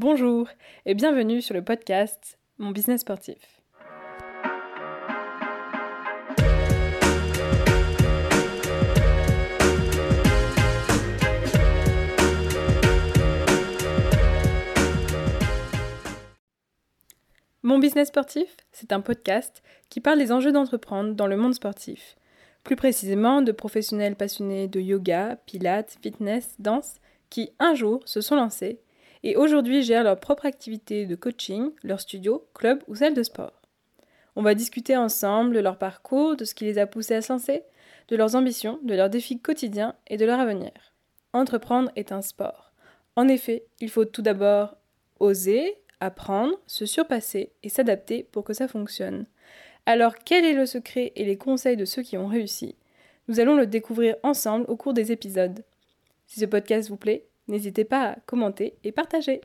Bonjour et bienvenue sur le podcast Mon business sportif. Mon business sportif, c'est un podcast qui parle des enjeux d'entreprendre dans le monde sportif. Plus précisément de professionnels passionnés de yoga, pilates, fitness, danse, qui un jour se sont lancés et aujourd'hui gèrent leur propre activité de coaching, leur studio, club ou salle de sport. On va discuter ensemble de leur parcours, de ce qui les a poussés à se de leurs ambitions, de leurs défis quotidiens et de leur avenir. Entreprendre est un sport. En effet, il faut tout d'abord oser, apprendre, se surpasser et s'adapter pour que ça fonctionne. Alors quel est le secret et les conseils de ceux qui ont réussi? Nous allons le découvrir ensemble au cours des épisodes. Si ce podcast vous plaît, n'hésitez pas à commenter et partager.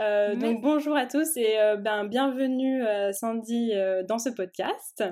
Euh, donc bonjour à tous et euh, ben, bienvenue euh, Sandy dans ce podcast.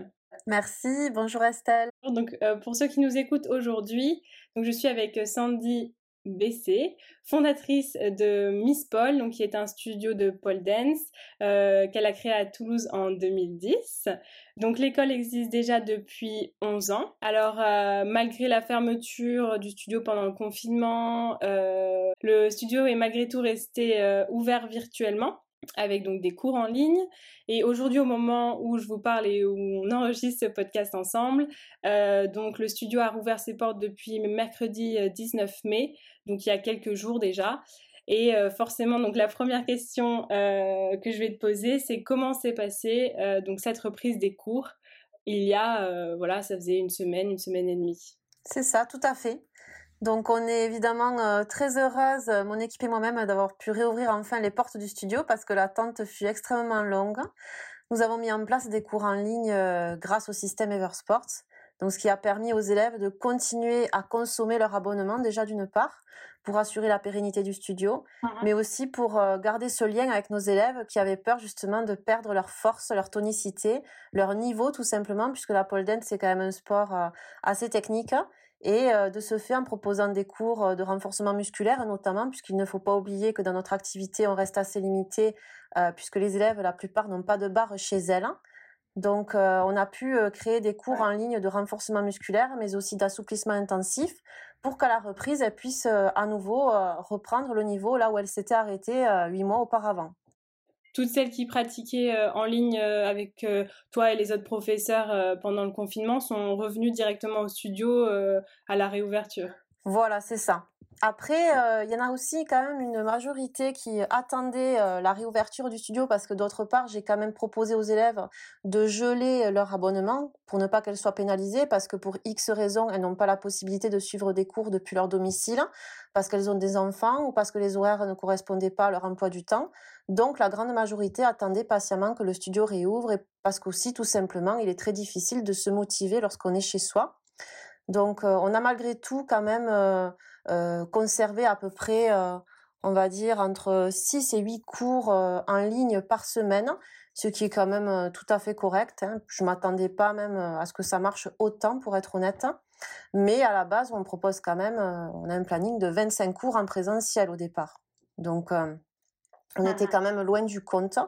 Merci, bonjour Estelle. Donc pour ceux qui nous écoutent aujourd'hui, donc je suis avec Sandy BC, fondatrice de Miss Paul, donc qui est un studio de pole dance euh, qu'elle a créé à Toulouse en 2010. Donc l'école existe déjà depuis 11 ans. Alors euh, malgré la fermeture du studio pendant le confinement, euh, le studio est malgré tout resté ouvert virtuellement avec donc des cours en ligne. Et aujourd'hui, au moment où je vous parle et où on enregistre ce podcast ensemble, euh, donc le studio a rouvert ses portes depuis mercredi 19 euh, mai, donc il y a quelques jours déjà. Et euh, forcément, donc la première question que je vais te poser, c'est comment s'est passée donc cette reprise des cours il y a, voilà, ça faisait une semaine, une semaine et demie. C'est ça, tout à fait. Donc on est évidemment euh, très heureuse, euh, mon équipe et moi-même, d'avoir pu réouvrir enfin les portes du studio parce que l'attente fut extrêmement longue. Nous avons mis en place des cours en ligne euh, grâce au système Eversport, donc ce qui a permis aux élèves de continuer à consommer leur abonnement déjà d'une part pour assurer la pérennité du studio, mais aussi pour garder ce lien avec nos élèves qui avaient peur justement de perdre leur force, leur tonicité, leur niveau tout simplement, puisque la pole dance c'est quand même un sport assez technique et euh, de ce fait en proposant des cours euh, de renforcement musculaire notamment, puisqu'il ne faut pas oublier que dans notre activité, on reste assez limité, euh, puisque les élèves, la plupart, n'ont pas de barre chez elles. Donc, on a pu créer des cours en ligne de renforcement musculaire, mais aussi d'assouplissement intensif, pour qu'à la reprise, elles puissent à nouveau reprendre le niveau là où elles s'étaient arrêtées huit mois auparavant toutes celles qui pratiquaient euh, en ligne euh, avec euh, toi et les autres professeurs pendant le confinement sont revenues directement au studio à la réouverture. Voilà, c'est ça. Après, euh, il y en a aussi quand même une majorité qui attendait euh, la réouverture du studio parce que d'autre part, j'ai quand même proposé aux élèves de geler leur abonnement pour ne pas qu'elles soient pénalisées parce que pour X raisons, elles n'ont pas la possibilité de suivre des cours depuis leur domicile parce qu'elles ont des enfants ou parce que les horaires ne correspondaient pas à leur emploi du temps. Donc, la grande majorité attendait patiemment que le studio réouvre et parce qu'aussi, tout simplement, il est très difficile de se motiver lorsqu'on est chez soi. Donc, euh, on a malgré tout quand même euh, euh, conservé à peu près, on va dire, entre 6 et 8 cours en ligne par semaine, ce qui est quand même tout à fait correct. Hein. Je m'attendais pas même à ce que ça marche autant, pour être honnête. Mais à la base, on propose quand même, on a un planning de 25 cours en présentiel au départ. Donc, on était quand même loin du compte.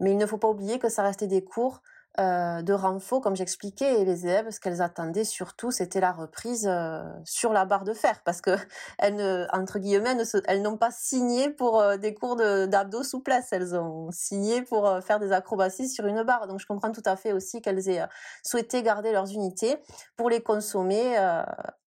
Mais il ne faut pas oublier que ça restait des cours euh, de renfort, comme j'expliquais, et les élèves, ce qu'elles attendaient surtout, c'était la reprise euh, sur la barre de fer, parce que elles ne, entre guillemets, elles n'ont pas signé pour euh, des cours d'abdos souplesse, elles ont signé pour faire des acrobaties sur une barre. Donc je comprends tout à fait aussi qu'elles aient souhaité garder leurs unités pour les consommer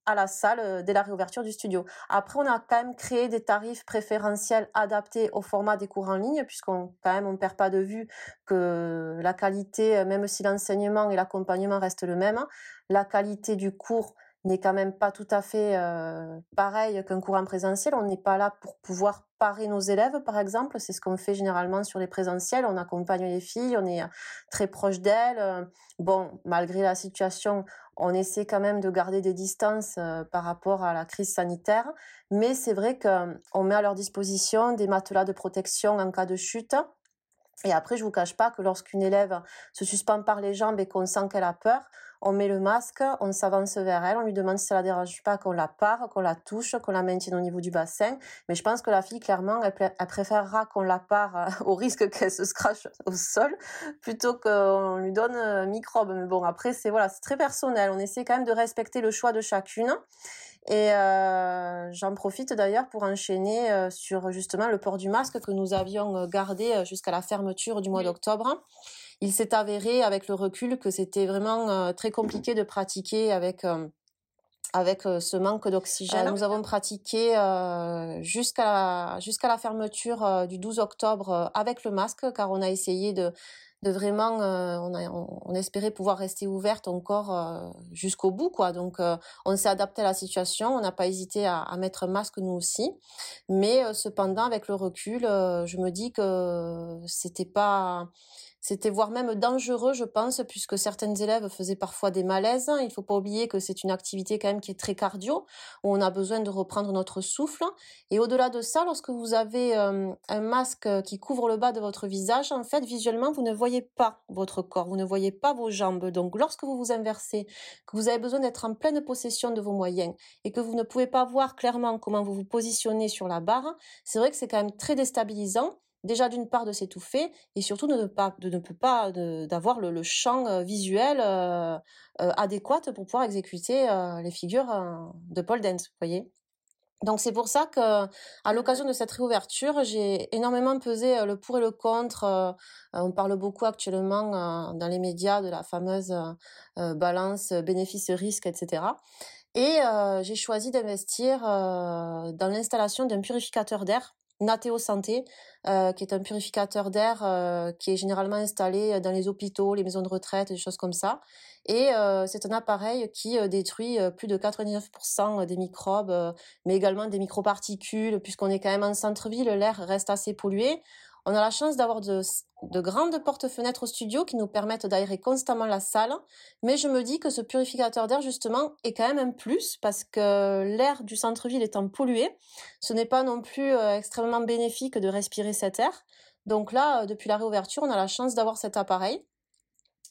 à la salle euh, dès la réouverture du studio. Après, on a quand même créé des tarifs préférentiels adaptés au format des cours en ligne, puisqu'on quand même on perd pas de vue que la qualité, euh, même si l'enseignement et l'accompagnement restent le même, la qualité du cours n'est quand même pas tout à fait euh, pareil qu'un cours en présentiel. On n'est pas là pour pouvoir parer nos élèves, par exemple. C'est ce qu'on fait généralement sur les présentiels. On accompagne les filles, on est très proche d'elles. Bon, malgré la situation, on essaie quand même de garder des distances euh, par rapport à la crise sanitaire. Mais c'est vrai qu'on met à leur disposition des matelas de protection en cas de chute. Et après, je vous cache pas que lorsqu'une élève se suspend par les jambes et qu'on sent qu'elle a peur, on met le masque, on s'avance vers elle, on lui demande si ça la dérange pas qu'on la pare, qu'on la touche, qu'on la maintienne au niveau du bassin. Mais je pense que la fille, clairement, elle, préférera qu'on la pare euh, au risque qu'elle se scratche au sol plutôt qu'on lui donne un microbe. Mais bon, après, c'est voilà, c'est très personnel. On essaie quand même de respecter le choix de chacune. Et euh, j'en profite d'ailleurs pour enchaîner euh, sur justement le port du masque que nous avions gardé jusqu'à la fermeture du mois d'octobre il s'est avéré avec le recul que c'était vraiment euh, très compliqué de pratiquer avec euh, avec euh, ce manque d'oxygène. nous avons pratiqué jusqu'à la, jusqu'à la fermeture du 12 octobre avec le masque car on a essayé de de vraiment on, a, on, espérait pouvoir rester ouverte encore jusqu'au bout quoi. Donc on s'est adapté à la situation. On n'a pas hésité à, à, mettre un masque nous aussi. Mais cependant avec le recul je me dis que c'était pas c'était voire même dangereux, je pense, puisque certaines élèves faisaient parfois des malaises. Il faut pas oublier que c'est une activité quand même qui est très cardio, où on a besoin de reprendre notre souffle. Et au-delà de ça, lorsque vous avez euh, un masque qui couvre le bas de votre visage, en fait, visuellement, vous ne voyez pas votre corps, vous ne voyez pas vos jambes. Donc, lorsque vous vous inversez, que vous avez besoin d'être en pleine possession de vos moyens et que vous ne pouvez pas voir clairement comment vous vous positionnez sur la barre, c'est vrai que c'est quand même très déstabilisant déjà d'une part de s'étouffer et surtout de ne pas de ne peut pas d'avoir le, champ euh, visuel euh, euh, adéquat pour pouvoir exécuter les figures de Paul Dance, vous voyez. Donc c'est pour ça que à l'occasion de cette réouverture, j'ai énormément pesé le pour et le contre. on parle beaucoup actuellement dans les médias de la fameuse balance bénéfice-risque, etc. Et j'ai choisi d'investir dans l'installation d'un purificateur d'air Nateo Santé, euh, qui est un purificateur d'air euh, qui est généralement installé dans les hôpitaux, les maisons de retraite, des choses comme ça. Et euh, c'est un appareil qui détruit plus de 99% des microbes, mais également des microparticules, puisqu'on est quand même en centre-ville, l'air reste assez pollué. On a la chance d'avoir de, grandes portes-fenêtres au studio qui nous permettent d'aérer constamment la salle, mais je me dis que ce purificateur d'air, justement, est quand même un plus parce que l'air du centre-ville étant pollué, ce n'est pas non plus euh, extrêmement bénéfique de respirer cet air. Donc là, euh, depuis la réouverture, on a la chance d'avoir cet appareil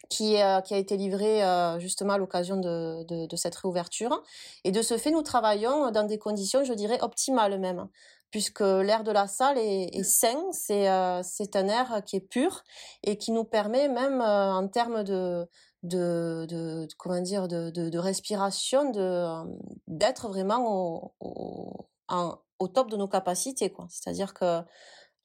qui, euh, a été livré justement à l'occasion de, de, cette réouverture. Et de ce fait, nous travaillons dans des conditions, je dirais, optimales même puisque l'air de la salle est, est sain, c'est euh, c'est un air qui est pur et qui nous permet même euh, en termes de, de, de, comment dire de, de, de respiration de euh, d'être vraiment au, au, au, top de nos capacités quoi. C'est-à-dire que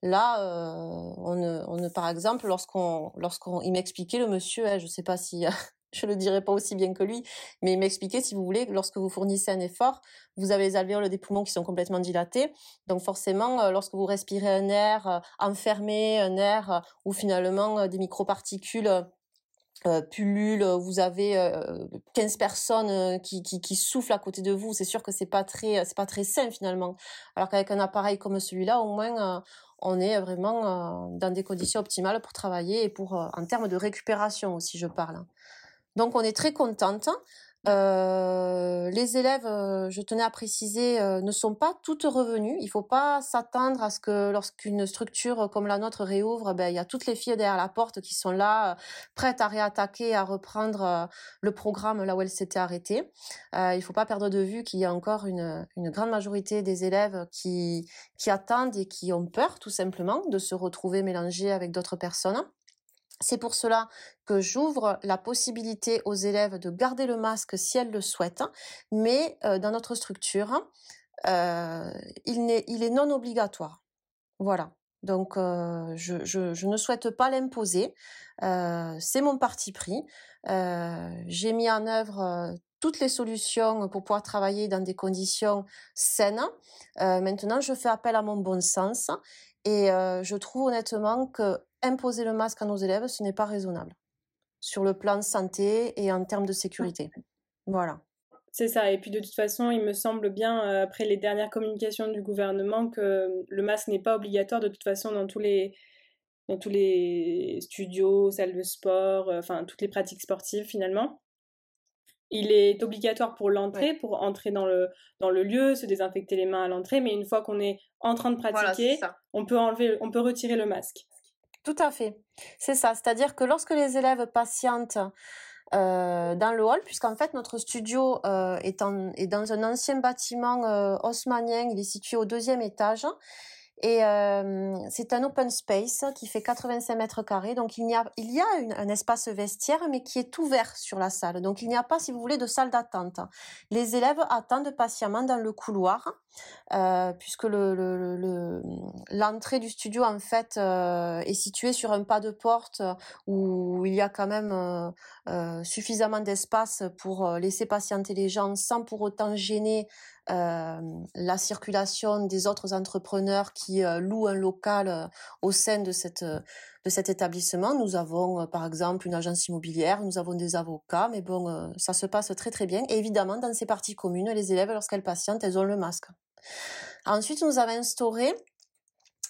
Là, euh, on, on, par exemple, lorsqu'on, lorsqu'on, il m'expliquait le monsieur, hein, je sais pas si je le dirai pas aussi bien que lui, mais m'expliquer si vous voulez, lorsque vous fournissez un effort, vous avez les alvéoles des poumons qui sont complètement dilatés. Donc forcément, euh, lorsque vous respirez un air euh, enfermé, un air euh, où finalement des microparticules pullulent, vous avez 15 personnes qui, qui, qui, soufflent à côté de vous, c'est sûr que c'est pas très c'est pas très sain finalement. Alors qu'avec un appareil comme celui-là, au moins on est vraiment dans des conditions optimales pour travailler et pour en termes de récupération aussi je parle. Donc on est très contente. Euh, les élèves, euh, je tenais à préciser, euh, ne sont pas toutes revenues. Il ne faut pas s'attendre à ce que lorsqu'une structure comme la nôtre réouvre, ben, il y a toutes les filles derrière la porte qui sont là, prêtes à réattaquer, à reprendre le programme là où elles s'étaient arrêtées. il ne faut pas perdre de vue qu'il y a encore une, une, grande majorité des élèves qui, qui attendent et qui ont peur tout simplement de se retrouver mélangés avec d'autres personnes. C'est pour cela que j'ouvre la possibilité aux élèves de garder le masque si elles le souhaitent, mais euh, dans notre structure, euh, il, est, il, est, non obligatoire. Voilà. Donc, euh, je, je, je, ne souhaite pas l'imposer. C'est mon parti pris. J'ai mis en œuvre toutes les solutions pour pouvoir travailler dans des conditions saines. maintenant, je fais appel à mon bon sens et je trouve honnêtement que imposer le masque à nos élèves, ce n'est pas raisonnable sur le plan de santé et en termes de sécurité. Voilà. C'est ça. Et puis de toute façon, il me semble bien, euh, après les dernières communications du gouvernement, que le masque n'est pas obligatoire de toute façon dans tous les, dans tous les studios, salles de sport, euh, enfin toutes les pratiques sportives finalement. Il est obligatoire pour l'entrée, pour entrer dans le, dans le lieu, se désinfecter les mains à l'entrée, mais une fois qu'on est en train de pratiquer, on peut enlever, on peut retirer le masque. Tout à fait. C'est ça. C'est-à-dire que lorsque les élèves patientent dans le hall, puisqu'en fait notre studio est, est, dans un ancien bâtiment haussmannien, il est situé au deuxième étage. Et c'est un open space qui fait 85 mètres carrés. Donc il y a, il y a un espace vestiaire, mais qui est ouvert sur la salle. Donc il n'y a pas, si vous voulez, de salle d'attente. Les élèves attendent patiemment dans le couloir, euh, puisque le, l'entrée du studio en fait est située sur un pas de porte où il y a quand même suffisamment d'espace pour laisser patienter les gens sans pour autant gêner euh, la circulation des autres entrepreneurs qui euh, louent un local euh, au sein de, cette, de cet établissement. Nous avons par exemple une agence immobilière, nous avons des avocats, mais bon, ça se passe très très bien. Et évidemment, dans ces parties communes, les élèves, lorsqu'elles patientent, elles ont le masque. Ensuite, nous avons instauré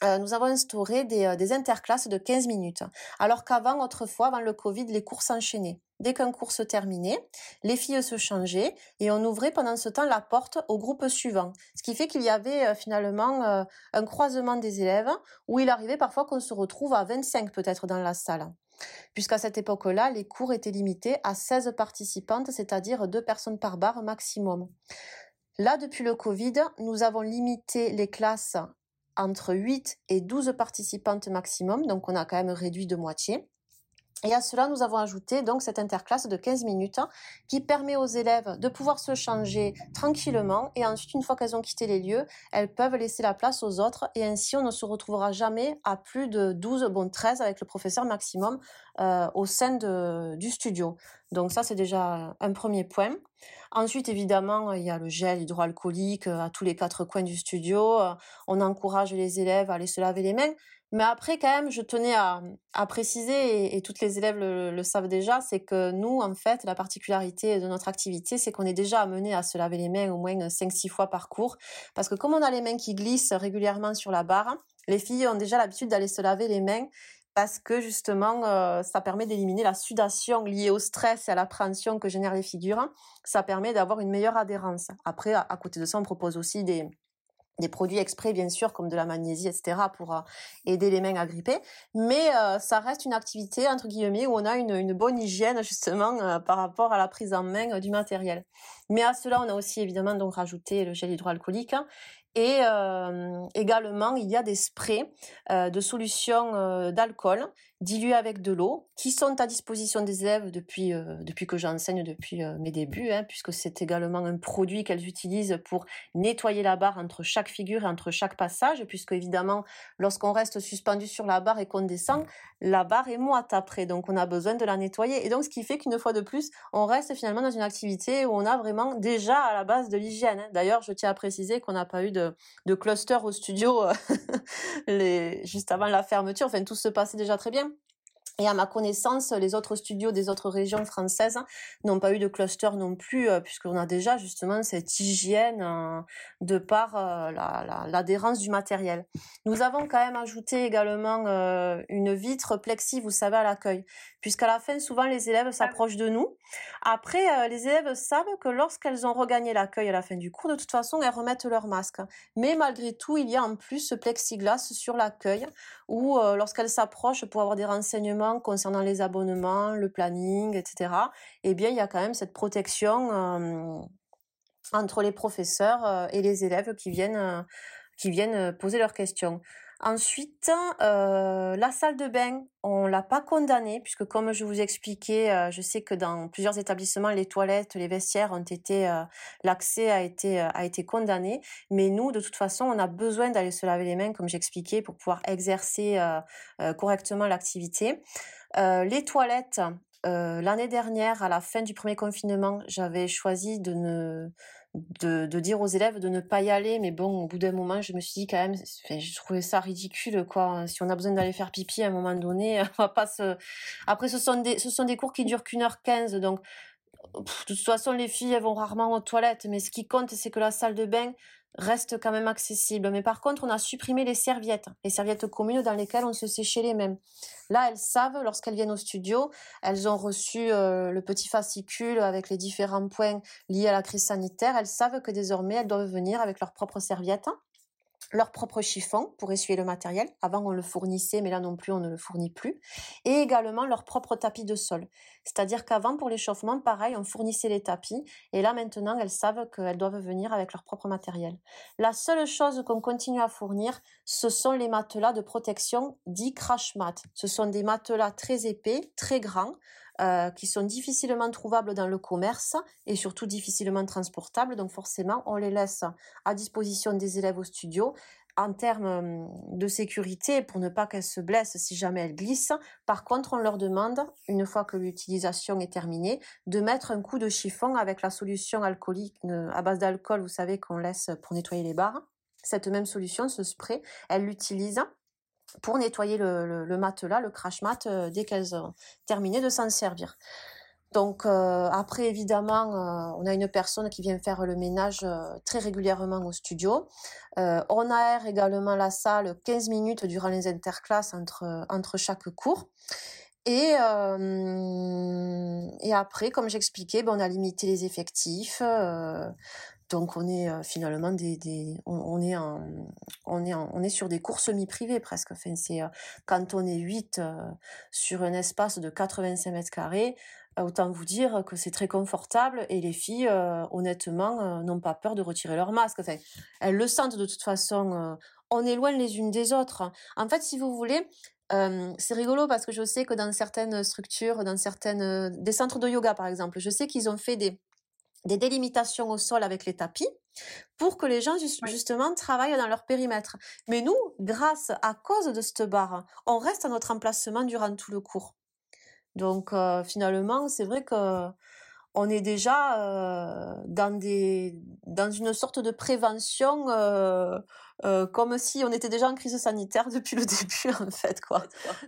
euh, nous avons instauré des, euh, des, interclasses de 15 minutes. Alors qu'avant, autrefois, avant le Covid, les cours s'enchaînaient. Dès qu'un cours se terminait, les filles se changeaient et on ouvrait pendant ce temps la porte au groupe suivant. Ce qui fait qu'il y avait euh, finalement un croisement des élèves où il arrivait parfois qu'on se retrouve à 25 peut-être dans la salle. Puisqu'à cette époque-là, les cours étaient limités à 16 participantes, c'est-à-dire deux personnes par barre maximum. Là, depuis le Covid, nous avons limité les classes entre 8 et 12 participantes maximum, donc on a quand même réduit de moitié. Et à cela, nous avons ajouté donc cette interclasse de 15 minutes qui permet aux élèves de pouvoir se changer tranquillement et ensuite, une fois qu'elles ont quitté les lieux, elles peuvent laisser la place aux autres et ainsi on ne se retrouvera jamais à plus de 12, bon 13 avec le professeur maximum euh, au sein de, du studio. Donc ça, c'est déjà un premier point. Ensuite, évidemment, il y a le gel hydroalcoolique euh, à tous les quatre coins du studio. On encourage les élèves à aller se laver les mains. Mais après, quand même, je tenais à, préciser, et, toutes les élèves le, savent déjà, c'est que nous, en fait, la particularité de notre activité, c'est qu'on est déjà amené à se laver les mains au moins 5-6 fois par cours. Parce que comme on a les mains qui glissent régulièrement sur la barre, les filles ont déjà l'habitude d'aller se laver les mains parce que justement, euh, ça permet d'éliminer la sudation liée au stress et à l'appréhension que génèrent les figures. Ça permet d'avoir une meilleure adhérence. Après, à côté de ça, on propose aussi des, des produits exprès bien sûr comme de la magnésie etc pour euh, aider les mains à gripper. Mais euh, ça reste une activité entre guillemets où on a une, bonne hygiène justement euh, par rapport à la prise en main du matériel. Mais à cela on a aussi évidemment donc rajouté le gel hydroalcoolique et également il y a des sprays de solutions d'alcool dilués avec de l'eau, qui sont à disposition des élèves depuis, euh, depuis que j'enseigne, depuis euh, mes débuts, hein, puisque c'est également un produit qu'elles utilisent pour nettoyer la barre entre chaque figure et entre chaque passage, puisque évidemment, lorsqu'on reste suspendu sur la barre et qu'on descend, la barre est moite après, donc on a besoin de la nettoyer. Et donc, ce qui fait qu'une fois de plus, on reste finalement dans une activité où on a vraiment déjà à la base de l'hygiène. Hein. D'ailleurs, je tiens à préciser qu'on n'a pas eu de, de cluster au studio les, juste avant la fermeture, enfin, tout se passait déjà très bien. Et à ma connaissance, les autres studios des autres régions françaises n'ont pas eu de cluster non plus, euh, puisqu'on a déjà justement cette hygiène euh, de par euh, l'adhérence du matériel. Nous avons quand même ajouté également une vitre plexi, vous savez, à l'accueil, puisqu'à la fin, souvent les élèves s'approchent de nous. Après, les élèves savent que lorsqu'elles ont regagné l'accueil à la fin du cours, de toute façon, elles remettent leur masque. Mais malgré tout, il y a en plus ce plexiglas sur l'accueil, où lorsqu'elles s'approchent pour avoir des renseignements, concernant les abonnements, le planning, etc., eh bien, il y a quand même cette protection euh, entre les professeurs euh, et les élèves qui viennent, euh, qui viennent poser leurs questions. Ensuite, la salle de bain, on l'a pas condamnée puisque comme je vous expliquais, je sais que dans plusieurs établissements, les toilettes, les vestiaires ont été, l'accès a été a été condamné. Mais nous, de toute façon, on a besoin d'aller se laver les mains, comme j'expliquais, pour pouvoir exercer correctement l'activité. les toilettes, l'année dernière, à la fin du premier confinement, j'avais choisi de ne de, dire aux élèves de ne pas y aller, mais bon, au bout d'un moment, je me suis dit quand même, je trouvais ça ridicule, quoi. Si on a besoin d'aller faire pipi à un moment donné, on va pas se. Après, ce sont des, ce sont des cours qui durent qu'une heure quinze, donc de toute façon, les filles, elles vont rarement aux toilettes, mais ce qui compte, c'est que la salle de bain, reste quand même accessible. Mais par contre, on a supprimé les serviettes, les serviettes communes dans lesquelles on se séchait les mains. Là, elles savent, lorsqu'elles viennent au studio, elles ont reçu euh, le petit fascicule avec les différents points liés à la crise sanitaire. Elles savent que désormais, elles doivent venir avec leurs propres serviettes leur propre chiffon pour essuyer le matériel. Avant, on le fournissait, mais là non plus, on ne le fournit plus. Et également leur propre tapis de sol. C'est-à-dire qu'avant, pour l'échauffement, pareil, on fournissait les tapis. Et là, maintenant, elles savent qu'elles doivent venir avec leur propre matériel. La seule chose qu'on continue à fournir, ce sont les matelas de protection dits crash mat. Ce sont des matelas très épais, très grands, euh, qui sont difficilement trouvables dans le commerce et surtout difficilement transportables. Donc forcément, on les laisse à disposition des élèves au studio en termes hum, de sécurité pour ne pas qu'elles se blessent si jamais elles glissent. Par contre, on leur demande, une fois que l'utilisation est terminée, de mettre un coup de chiffon avec la solution alcoolique euh, à base d'alcool, vous savez, qu'on laisse pour nettoyer les barres. Cette même solution, ce spray, elle l'utilise pour nettoyer le, matelas, le crash mat, euh, dès qu'elles ont terminé de s'en servir. Donc euh, après, évidemment, euh, on a une personne qui vient faire le ménage très régulièrement au studio. on aère également la salle 15 minutes durant les interclasses entre, chaque cours. Et, et après, comme j'expliquais, ben, on a limité les effectifs. Donc on est finalement des, des on, est en, on est on est sur des cours semi-privés presque. Enfin c'est quand on est 8 sur un espace de 85 mètres carrés, autant vous dire que c'est très confortable et les filles honnêtement n'ont pas peur de retirer leur masque. Enfin elles le sentent de toute façon. on est loin les unes des autres. En fait si vous voulez c'est rigolo parce que je sais que dans certaines structures, dans certaines des centres de yoga par exemple, je sais qu'ils ont fait des des délimitations au sol avec les tapis pour que les gens justement travaillent dans leur périmètre. Mais nous, grâce à cause de cette barre, on reste à notre emplacement durant tout le cours. Donc euh, finalement, c'est vrai que on est déjà euh, dans des dans une sorte de prévention euh, euh, comme si on était déjà en crise sanitaire depuis le début en fait quoi.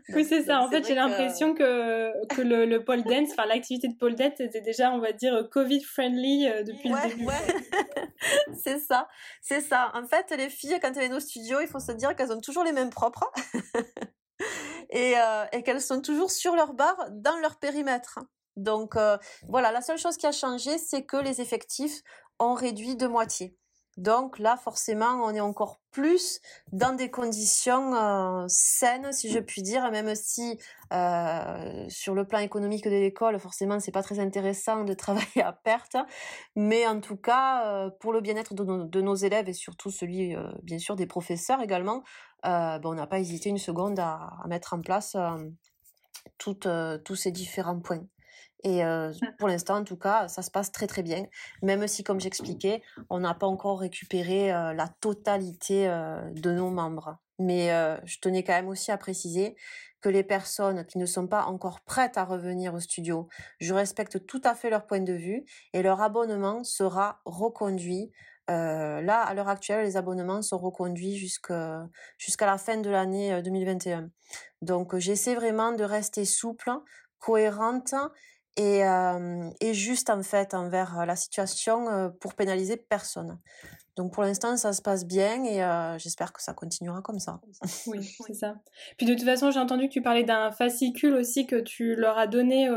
Oui c'est ça. en fait j'ai l'impression que que le, le pole dance, enfin l'activité de pole dance était déjà on va dire Covid friendly depuis le début. Ouais. c'est ça, c'est ça. En fait les filles quand elles viennent au studio il faut se dire qu'elles ont toujours les mêmes propres. et, et qu'elles sont toujours sur leur barre dans leur périmètre. Donc euh, voilà, la seule chose qui a changé, c'est que les effectifs ont réduit de moitié. Donc là, forcément, on est encore plus dans des conditions euh, saines, si je puis dire, même si euh, sur le plan économique de l'école, forcément, c'est pas très intéressant de travailler à perte. Mais en tout cas, pour le bien-être de, nos élèves et surtout celui, bien sûr, des professeurs également, ben, on n'a pas hésité une seconde à, mettre en place tous ces différents points. Et mmh. pour l'instant, en tout cas, ça se passe très très bien. Même si, comme j'expliquais, on n'a pas encore récupéré la totalité de nos membres. Mais je tenais quand même aussi à préciser que les personnes qui ne sont pas encore prêtes à revenir au studio, je respecte tout à fait leur point de vue et leur abonnement sera reconduit. là, à l'heure actuelle, les abonnements sont reconduits jusqu'à la fin de l'année 2021. Donc, j'essaie vraiment de rester souple, cohérente et, et, juste en fait envers la situation pour pénaliser personne. Donc pour l'instant ça se passe bien et j'espère que ça continuera comme ça. Oui, c'est ça. Puis de toute façon j'ai entendu que tu parlais d'un fascicule aussi que tu leur as donné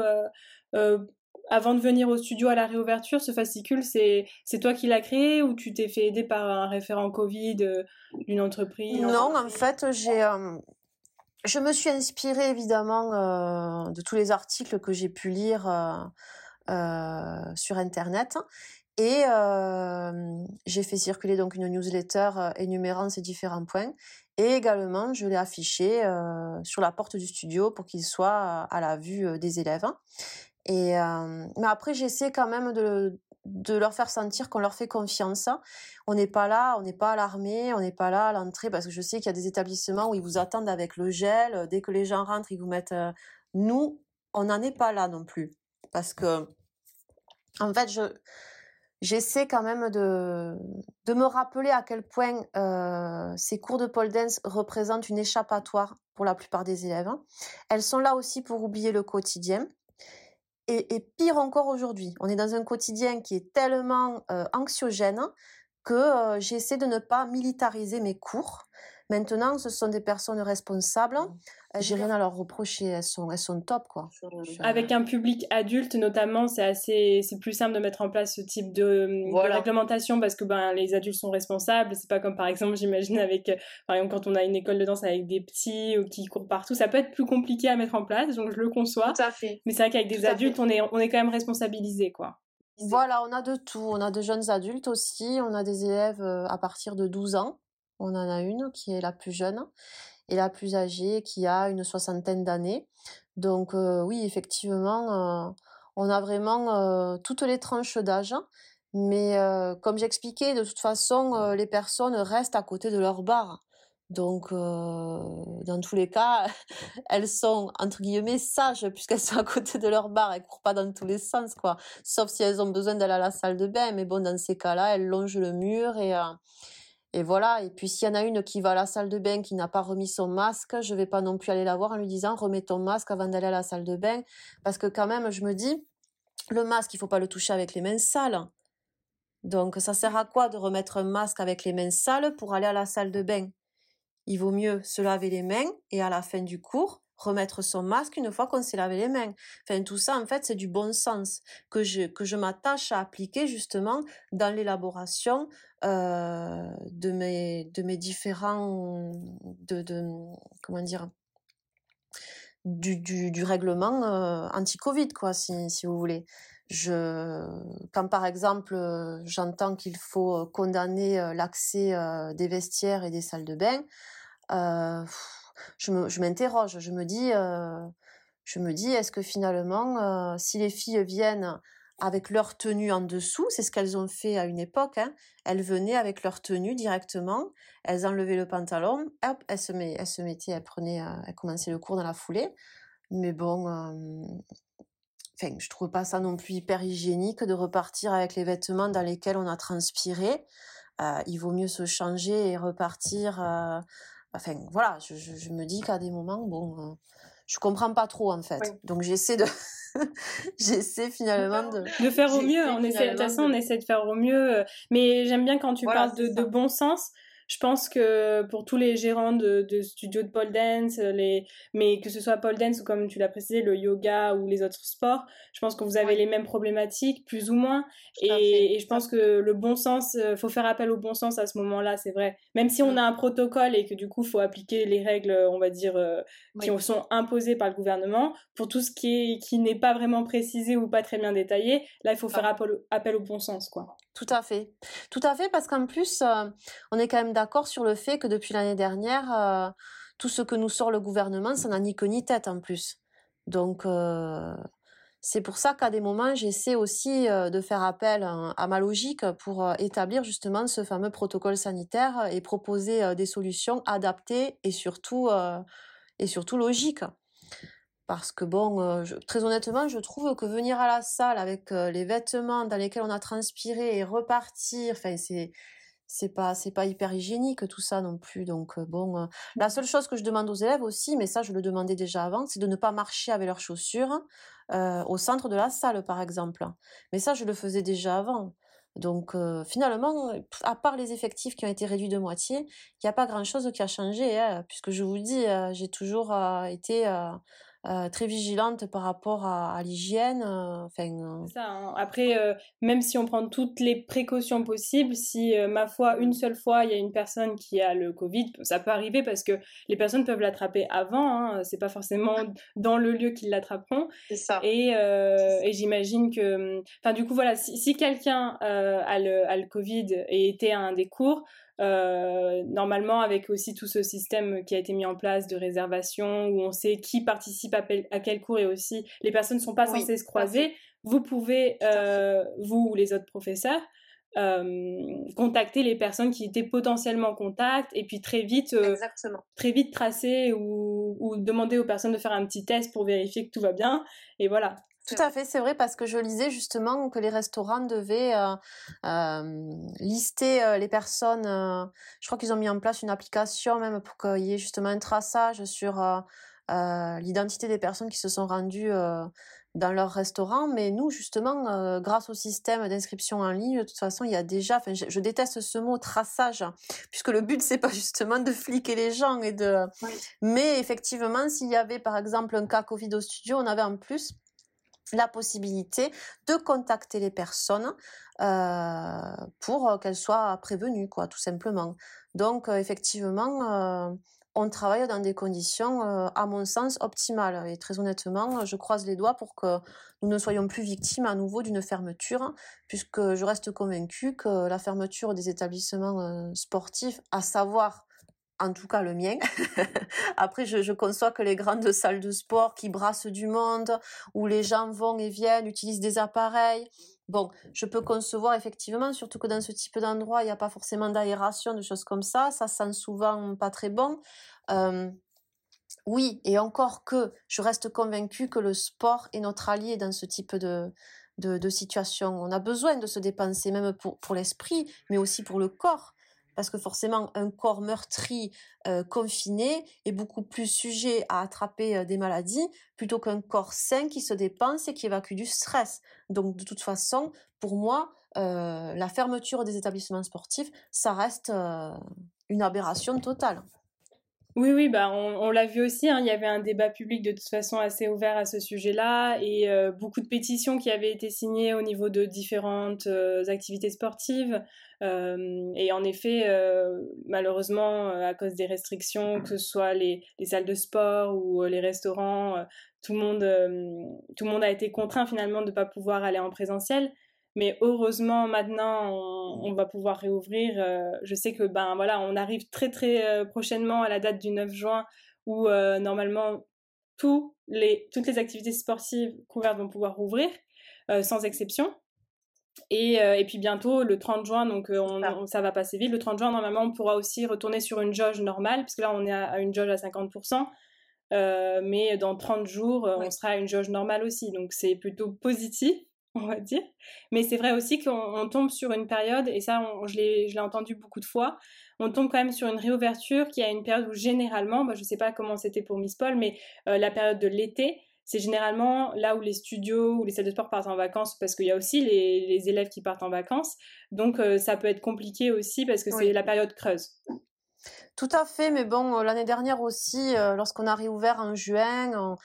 avant de venir au studio à la réouverture. Ce fascicule c'est c'est toi qui l'as créé ou tu t'es fait aider par un référent Covid d'une entreprise? Non, en fait j'ai je me suis inspirée évidemment euh, de tous les articles que j'ai pu lire euh, euh, sur internet et j'ai fait circuler donc une newsletter énumérant ces différents points et également je l'ai affiché sur la porte du studio pour qu'il soit à la vue des élèves. Et mais après j'essaie quand même de, de leur faire sentir qu'on leur fait confiance. On n'est pas là, on n'est pas à l'armée, on n'est pas là à l'entrée parce que je sais qu'il y a des établissements où ils vous attendent avec le gel. Dès que les gens rentrent, ils vous mettent. Euh, nous, on n'en est pas là non plus parce que, en fait, je j'essaie quand même de de me rappeler à quel point euh, ces cours de pole dance représentent une échappatoire pour la plupart des élèves. Elles sont là aussi pour oublier le quotidien et, pire encore aujourd'hui. On est dans un quotidien qui est tellement euh, anxiogène que euh, j'essaie de ne pas militariser mes cours, Maintenant, ce sont des personnes responsables. Mmh. J'ai rien à leur reprocher, elles sont, elles sont top, quoi. Avec un public adulte, notamment, c'est assez, c'est plus simple de mettre en place ce type de, réglementation parce que ben, les adultes sont responsables. C'est pas comme, par exemple, j'imagine, avec, euh, par exemple, quand on a une école de danse avec des petits ou qui courent partout, ça peut être plus compliqué à mettre en place, donc je le conçois. Tout à fait. Mais c'est vrai qu'avec des adultes, on est, on est quand même responsabilisé, quoi. Voilà, on a de tout. On a de jeunes adultes aussi. On a des élèves euh, à partir de 12 ans. On en a une qui est la plus jeune et la plus âgée qui a une soixantaine d'années. Donc euh, oui, effectivement, euh, on a vraiment toutes les tranches d'âge. Mais comme j'expliquais, de toute façon, les personnes restent à côté de leur bar. Donc, dans tous les cas, elles sont, entre guillemets, sages, puisqu'elles sont à côté de leur bar. Elles courent pas dans tous les sens, quoi. Sauf si elles ont besoin d'aller à la salle de bain. Mais bon, dans ces cas-là, elles longent le mur et, et voilà. Et puis, s'il y en a une qui va à la salle de bain, qui n'a pas remis son masque, je vais pas non plus aller la voir en lui disant, remets ton masque avant d'aller à la salle de bain. Parce que quand même, je me dis, le masque, il faut pas le toucher avec les mains sales. Donc, ça sert à quoi de remettre un masque avec les mains sales pour aller à la salle de bain? il vaut mieux se laver les mains et à la fin du cours, remettre son masque une fois qu'on s'est lavé les mains. Enfin, tout ça, en fait, c'est du bon sens que je, que je m'attache à appliquer justement dans l'élaboration euh, de, mes, de mes différents... De, de, comment dire du, du, règlement euh, anti-Covid, quoi, si, si vous voulez. Je, quand par exemple j'entends qu'il faut condamner l'accès des vestiaires et des salles de bain, euh, je m'interroge, je me dis, je me dis, est-ce que finalement, si les filles viennent avec leur tenue en dessous, c'est ce qu'elles ont fait à une époque, hein, elles venaient avec leur tenue directement, elles enlevaient le pantalon, hop, elles se, met, elles se mettaient, elles prenaient, elles commençaient le cours dans la foulée. Mais bon, enfin, je trouve pas ça non plus hyper hygiénique de repartir avec les vêtements dans lesquels on a transpiré. Euh, il vaut mieux se changer et repartir. Euh, enfin, voilà, je, je, me dis qu'à des moments, bon, euh, je comprends pas trop en fait. Donc j'essaie de, j'essaie finalement de, de faire au mieux. On essaie, de toute façon, on essaie de faire au mieux. Mais j'aime bien quand tu parles de, de bon sens je pense que pour tous les gérants de, de studios de pole dance, les, mais que ce soit pole dance ou comme tu l'as précisé, le yoga ou les autres sports, je pense que vous avez les mêmes problématiques, plus ou moins. Et, et, je pense que le bon sens, euh, faut faire appel au bon sens à ce moment-là, c'est vrai. Même si on mm. a un protocole et que du coup, faut appliquer les règles, on va dire, euh, qui sont imposées par le gouvernement, pour tout ce qui est, qui n'est pas vraiment précisé ou pas très bien détaillé, là, il faut faire appel, appel au bon sens, quoi. Tout à fait. Tout à fait, parce qu'en plus, euh, on est quand même d'accord sur le fait que depuis l'année dernière, euh, tout ce que nous sort le gouvernement, ça n'a ni queue ni tête en plus. Donc, euh, c'est pour ça qu'à des moments, j'essaie aussi de faire appel à ma logique pour établir justement ce fameux protocole sanitaire et proposer des solutions adaptées et surtout, et surtout logiques. Parce que bon, euh, très honnêtement, je trouve que venir à la salle avec euh, les vêtements dans lesquels on a transpiré et repartir, enfin c'est c'est pas c'est pas hyper hygiénique tout ça non plus. Donc euh, bon, la seule chose que je demande aux élèves aussi, mais ça je le demandais déjà avant, c'est de ne pas marcher avec leurs chaussures au centre de la salle par exemple. Mais ça je le faisais déjà avant. Donc finalement, à part les effectifs qui ont été réduits de moitié, il n'y a pas grand-chose qui a changé, hein, puisque je vous dis, j'ai toujours été euh, très vigilante par rapport à, à l'hygiène. Euh, enfin. Euh. Ça, hein. Après, même si on prend toutes les précautions possibles, si ma foi une seule fois il y a une personne qui a le Covid, ça peut arriver parce que les personnes peuvent l'attraper avant. Hein, c'est pas forcément dans le lieu qu'ils l'attraperont. C'est ça. Et, et j'imagine que, enfin du coup voilà, si, si quelqu'un a le, a le Covid et était à un des cours, euh, normalement, avec aussi tout ce système qui a été mis en place de réservation, où on sait qui participe à, quel cours et aussi les personnes ne sont pas censées se croiser, vous pouvez, euh, vous ou les autres professeurs, euh, contacter les personnes qui étaient potentiellement en contact et puis très vite, très vite tracer ou, ou, demander aux personnes de faire un petit test pour vérifier que tout va bien. Et voilà. Tout à fait, c'est vrai parce que je lisais justement que les restaurants devaient euh, euh, lister euh, les personnes. je crois qu'ils ont mis en place une application même pour qu'il y ait justement un traçage sur l'identité des personnes qui se sont rendues dans leur restaurant. Mais nous, justement, grâce au système d'inscription en ligne, de toute façon, il y a déjà, enfin, je, déteste ce mot traçage, puisque le but, c'est pas justement de fliquer les gens et de, mais effectivement, s'il y avait, par exemple, un cas Covid au studio, on avait en plus la possibilité de contacter les personnes euh, pour qu'elles soient prévenues, quoi, tout simplement. Donc, euh, effectivement, euh, on travaille dans des conditions, à mon sens, optimales. Et très honnêtement, je croise les doigts pour que nous ne soyons plus victimes à nouveau d'une fermeture, puisque je reste convaincue que la fermeture des établissements sportifs, à savoir en tout cas le mien. Après, je, conçois que les grandes salles de sport qui brassent du monde, où les gens vont et viennent, utilisent des appareils. Bon, je peux concevoir effectivement, surtout que dans ce type d'endroit, il n'y a pas forcément d'aération, de choses comme ça. Ça sent souvent pas très bon. Euh, oui, et encore que je reste convaincue que le sport est notre allié dans ce type de, de, situation. On a besoin de se dépenser, même pour, pour l'esprit, mais aussi pour le corps parce que forcément un corps meurtri, euh, confiné, est beaucoup plus sujet à attraper euh, des maladies plutôt qu'un corps sain qui se dépense et qui évacue du stress. Donc de toute façon, pour moi, euh, la fermeture des établissements sportifs, ça reste une aberration totale. Oui, oui, bah on, l'a vu aussi. Hein, il y avait un débat public de toute façon assez ouvert à ce sujet-là et euh, beaucoup de pétitions qui avaient été signées au niveau de différentes euh, activités sportives. Euh, et en effet, malheureusement, à cause des restrictions, que ce soit les, les salles de sport ou les restaurants, tout le monde, tout le monde a été contraint finalement de ne pas pouvoir aller en présentiel. Mais heureusement, maintenant, on, va pouvoir réouvrir. Euh, je sais que ben voilà, on arrive très très euh, prochainement à la date du 9 juin où euh, normalement tous les, toutes les activités sportives couvertes vont pouvoir rouvrir, sans exception. Et, et, puis bientôt, le 30 juin, donc on, ça va passer vite. Le 30 juin, normalement, on pourra aussi retourner sur une jauge normale, puisque là, on est à, une jauge à 50%. mais dans 30 jours, on sera à une jauge normale aussi. Donc c'est plutôt positif. on va dire. Mais c'est vrai aussi qu'on tombe sur une période, et ça, je l'ai entendu beaucoup de fois, on tombe quand même sur une réouverture qui a une période où généralement, bah, je ne sais pas comment c'était pour Miss Paul, mais euh, la période de l'été, c'est généralement là où les studios ou les salles de sport partent en vacances, parce qu'il y a aussi les, élèves qui partent en vacances. Donc euh, ça peut être compliqué aussi parce que c'est la période creuse. Tout à fait, mais bon, euh, l'année dernière aussi, lorsqu'on a réouvert en juin,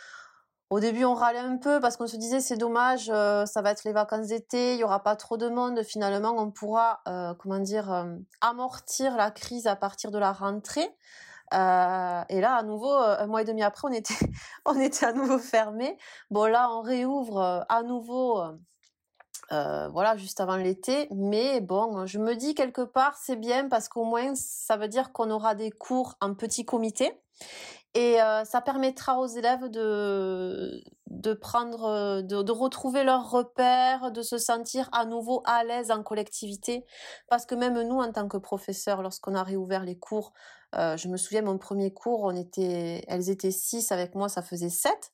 au début, on râlait un peu parce qu'on se disait c'est dommage, euh, ça va être les vacances d'été, il y aura pas trop de monde. Finalement, on pourra, euh, comment dire, euh, amortir la crise à partir de la rentrée. et là, à nouveau, un mois et demi après, on était, on était à nouveau fermé. Bon, là, on réouvre à nouveau. voilà, juste avant l'été. Mais bon, je me dis quelque part, c'est bien parce qu'au moins, ça veut dire qu'on aura des cours en petit comité. Et euh, ça permettra aux élèves de, de prendre, euh, de, retrouver leurs repères, de se sentir à nouveau à l'aise en collectivité. Parce que même nous, en tant que professeurs, lorsqu'on a réouvert les cours, euh, je me souviens, mon premier cours, on était, elles étaient six, avec moi, ça faisait sept.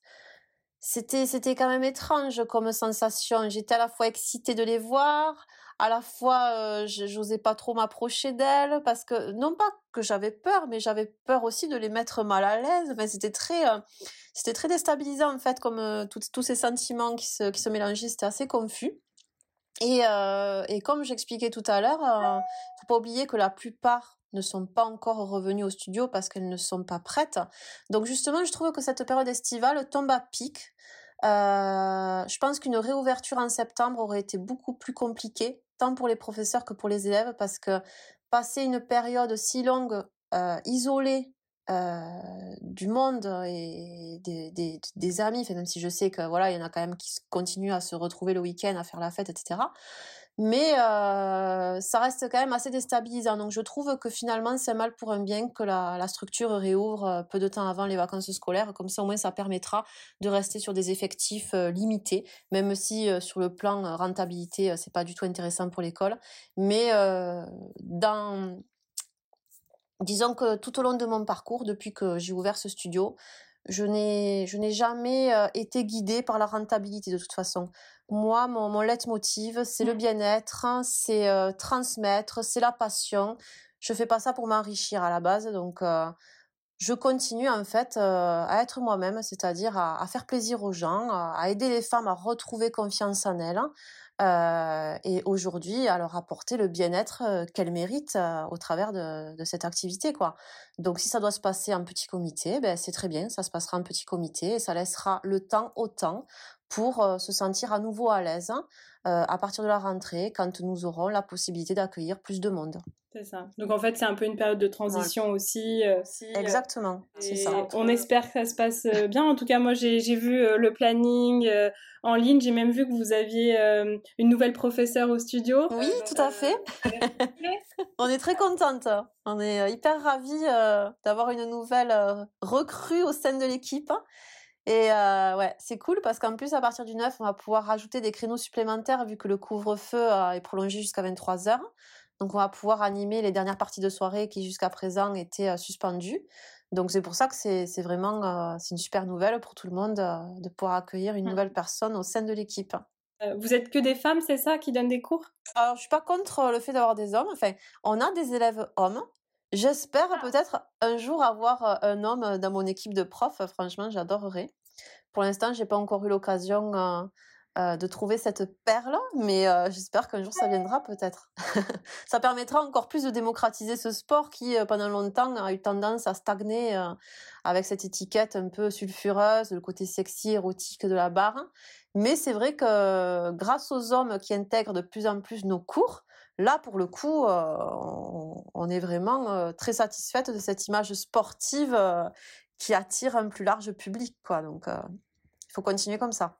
C'était, c'était quand même étrange comme sensation. J'étais à la fois excitée de les voir, à la fois euh, j'osais pas trop m'approcher d'elles parce que non pas que j'avais peur mais j'avais peur aussi de les mettre mal à l'aise mais c'était très euh, c'était très déstabilisant en fait comme euh, tous ces sentiments qui se qui se mélangeaient c'était assez confus et et comme j'expliquais tout à l'heure faut pas oublier que la plupart ne sont pas encore revenus au studio parce qu'elles ne sont pas prêtes. Donc justement, je trouve que cette période estivale tombe à pic. je pense qu'une réouverture en septembre aurait été beaucoup plus compliquée tant pour les professeurs que pour les élèves, parce que passer une période si longue euh, isolée euh, du monde et des, amis, même si je sais que voilà, il y en a quand même qui continuent à se retrouver le week-end, à faire la fête, etc mais euh, ça reste quand même assez déstabilisant. Donc je trouve que finalement c'est mal pour un bien que la, structure réouvre euh, peu de temps avant les vacances scolaires, comme ça au moins ça permettra de rester sur des effectifs euh, limités, même si sur le plan rentabilité c'est pas du tout intéressant pour l'école, mais dans disons que tout au long de mon parcours, depuis que j'ai ouvert ce studio, je n'ai je n'ai jamais été guidée par la rentabilité de toute façon. Moi, mon, mon leitmotiv, c'est le mmh. bien-être, c'est euh, transmettre, c'est la passion. Je fais pas ça pour m'enrichir à la base, donc euh, je continue en fait à être moi-même, c'est-à-dire à, faire plaisir aux gens, à, aider les femmes à retrouver confiance en elles. et aujourd'hui, à leur apporter le bien-être qu'elles méritent au travers de, cette activité, quoi. Donc, si ça doit se passer en petit comité, ben, c'est très bien, ça se passera en petit comité et ça laissera le temps au temps pour se sentir à nouveau à l'aise à partir de la rentrée, quand nous aurons la possibilité d'accueillir plus de monde. C'est ça. Donc en fait, c'est un peu une période de transition aussi. Euh, Exactement, c'est ça. On espère que ça se passe euh, bien. En tout cas, moi, j'ai vu euh, le planning en ligne. J'ai même vu que vous aviez une nouvelle professeure au studio. Oui, tout à fait. on est très contente. On est hyper ravis d'avoir une nouvelle recrue au sein de l'équipe. Et ouais, c'est cool parce qu'en plus, à partir du 9, on va pouvoir rajouter des créneaux supplémentaires vu que le couvre-feu est prolongé jusqu'à 23 heures. Donc on va pouvoir animer les dernières parties de soirée qui jusqu'à présent étaient euh, suspendues. Donc c'est pour ça que c'est vraiment euh, c'est une super nouvelle pour tout le monde euh, de pouvoir accueillir une mmh. nouvelle personne au sein de l'équipe. vous êtes que des femmes, c'est ça, qui donnent des cours? Alors je suis pas contre le fait d'avoir des hommes. Enfin, on a des élèves hommes. J'espère ah. peut-être un jour avoir un homme dans mon équipe de profs. Franchement, j'adorerais. Pour l'instant, j'ai pas encore eu l'occasion euh, de trouver cette perle, mais euh, j'espère qu'un jour ça viendra peut-être. ça permettra encore plus de démocratiser ce sport qui, euh, pendant longtemps, a eu tendance à stagner avec cette étiquette un peu sulfureuse, le côté sexy, érotique de la barre. Mais c'est vrai que grâce aux hommes qui intègrent de plus en plus nos cours, là, pour le coup, on, est vraiment très satisfaite de cette image sportive qui attire un plus large public. Quoi. Donc, il faut continuer comme ça.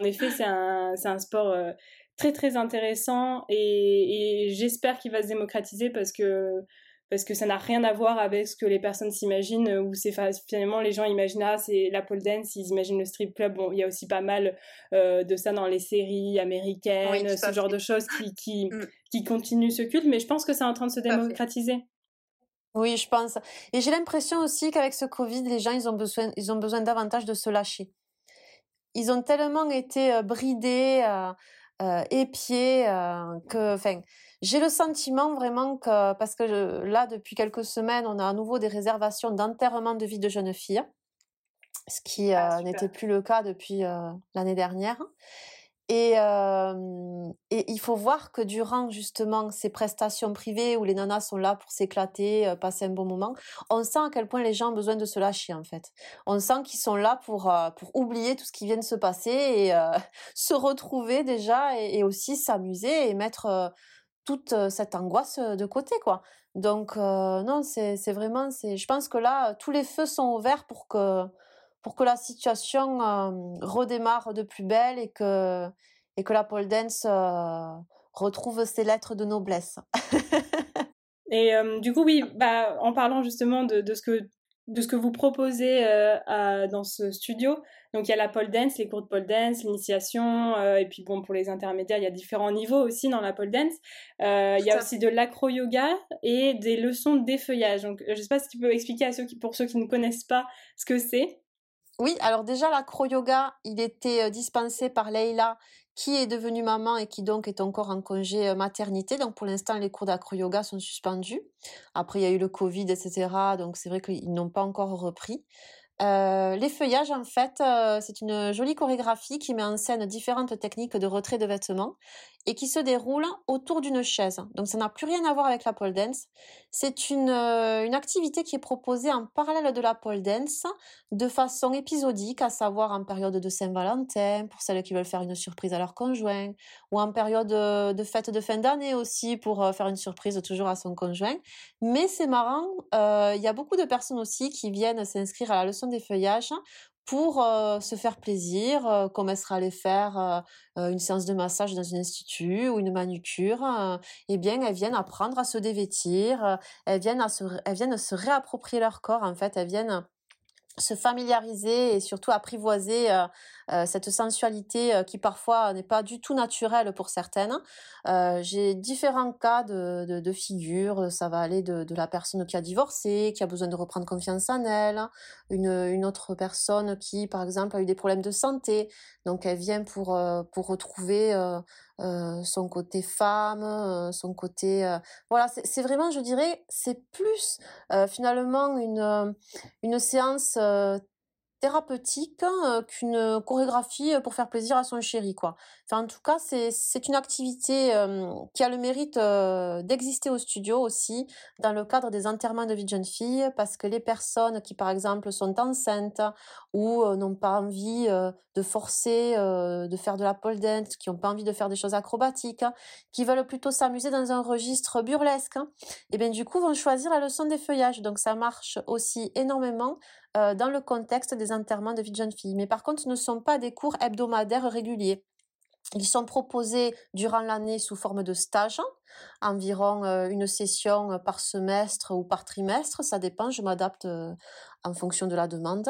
En effet, c'est un, sport euh, très très intéressant et, j'espère qu'il va se démocratiser parce que, parce que ça n'a rien à voir avec ce que les personnes s'imaginent, où c'est finalement les gens imaginent, ah, c'est la pole dance, ils imaginent le strip club. Bon, il y a aussi pas mal euh, de ça dans les séries américaines, ce genre de choses qui, qui, mm. qui continuent ce culte, mais je pense que c'est en train de se démocratiser. Oui, je pense. Et j'ai l'impression aussi qu'avec ce Covid, les gens, ils ont besoin, ils ont besoin davantage de se lâcher ils ont tellement été bridés, euh, épiés, que, enfin, j'ai le sentiment vraiment que, parce que là, depuis quelques semaines, on a à nouveau des réservations d'enterrement de vie de jeunes filles, ce qui ah, n'était plus le cas depuis l'année dernière. Et, et, il faut voir que durant justement ces prestations privées où les nanas sont là pour s'éclater, passer un bon moment, on sent à quel point les gens ont besoin de se lâcher en fait. On sent qu'ils sont là pour, pour oublier tout ce qui vient de se passer et se retrouver déjà et, aussi s'amuser et mettre toute cette angoisse de côté quoi. Donc non, c'est vraiment, je pense que là, tous les feux sont ouverts pour que pour que la situation euh, redémarre de plus belle et que, et que la pole dance euh, retrouve ses lettres de noblesse. et euh, du coup, oui, bah, en parlant justement de, de, ce que, de ce que vous proposez dans ce studio, donc il y a la pole dance, les cours de pole dance, l'initiation, et puis bon, pour les intermédiaires, il y a différents niveaux aussi dans la pole dance. il y a aussi de l'acro-yoga et des leçons de défeuillage. Donc je ne sais pas si tu peux expliquer à ceux qui, pour ceux qui ne connaissent pas ce que c'est. Oui, alors déjà l'acro-yoga, il était euh, dispensé par Leïla qui est devenue maman et qui donc est encore en congé euh, maternité. Donc pour l'instant, les cours d'acro-yoga sont suspendus. Après, il y a eu le Covid, etc. Donc c'est vrai qu'ils n'ont pas encore repris. Euh, les feuillages, en fait, euh, c'est une jolie chorégraphie qui met en scène différentes techniques de retrait de vêtements et qui se déroule autour d'une chaise. Donc ça n'a plus rien à voir avec la pole dance. C'est une, euh, une activité qui est proposée en parallèle de la pole dance de façon épisodique, à savoir en période de Saint-Valentin, pour celles qui veulent faire une surprise à leur conjoint, ou en période de fête de fin d'année aussi, pour faire une surprise toujours à son conjoint. Mais c'est marrant, il y a beaucoup de personnes aussi qui viennent s'inscrire à la leçon des feuillages pour se faire plaisir, comme elle sera allée faire une séance de massage dans un institut ou une manucure, eh bien elles viennent apprendre à se dévêtir, elles viennent à se, elles viennent se réapproprier leur corps en fait, elles viennent se familiariser et surtout apprivoiser euh, euh, cette sensualité euh, qui parfois n'est pas du tout naturelle pour certaines. J'ai différents cas de, de, figures. Ça va aller de, de, la personne qui a divorcé, qui a besoin de reprendre confiance en elle, une, une autre personne qui, par exemple, a eu des problèmes de santé, donc elle vient pour, pour retrouver son côté femme, son côté voilà, c'est vraiment, je dirais, c'est plus finalement une une séance thérapeutique hein, qu'une chorégraphie pour faire plaisir à son chéri quoi. Enfin en tout cas c'est c'est une activité qui a le mérite d'exister au studio aussi dans le cadre des enterrements de vie de jeune fille parce que les personnes qui par exemple sont enceintes ou n'ont pas envie de forcer de faire de la pole dance, qui n'ont pas envie de faire des choses acrobatiques, qui veulent plutôt s'amuser dans un registre burlesque, hein, et bien du coup vont choisir la leçon des feuillages. Donc ça marche aussi énormément euh, dans le contexte des enterrements de vie de jeune fille. Mais par contre, ce ne sont pas des cours hebdomadaires réguliers. Ils sont proposés durant l'année sous forme de stage, environ euh, une session par semestre ou par trimestre, ça dépend, je m'adapte euh, en fonction de la demande.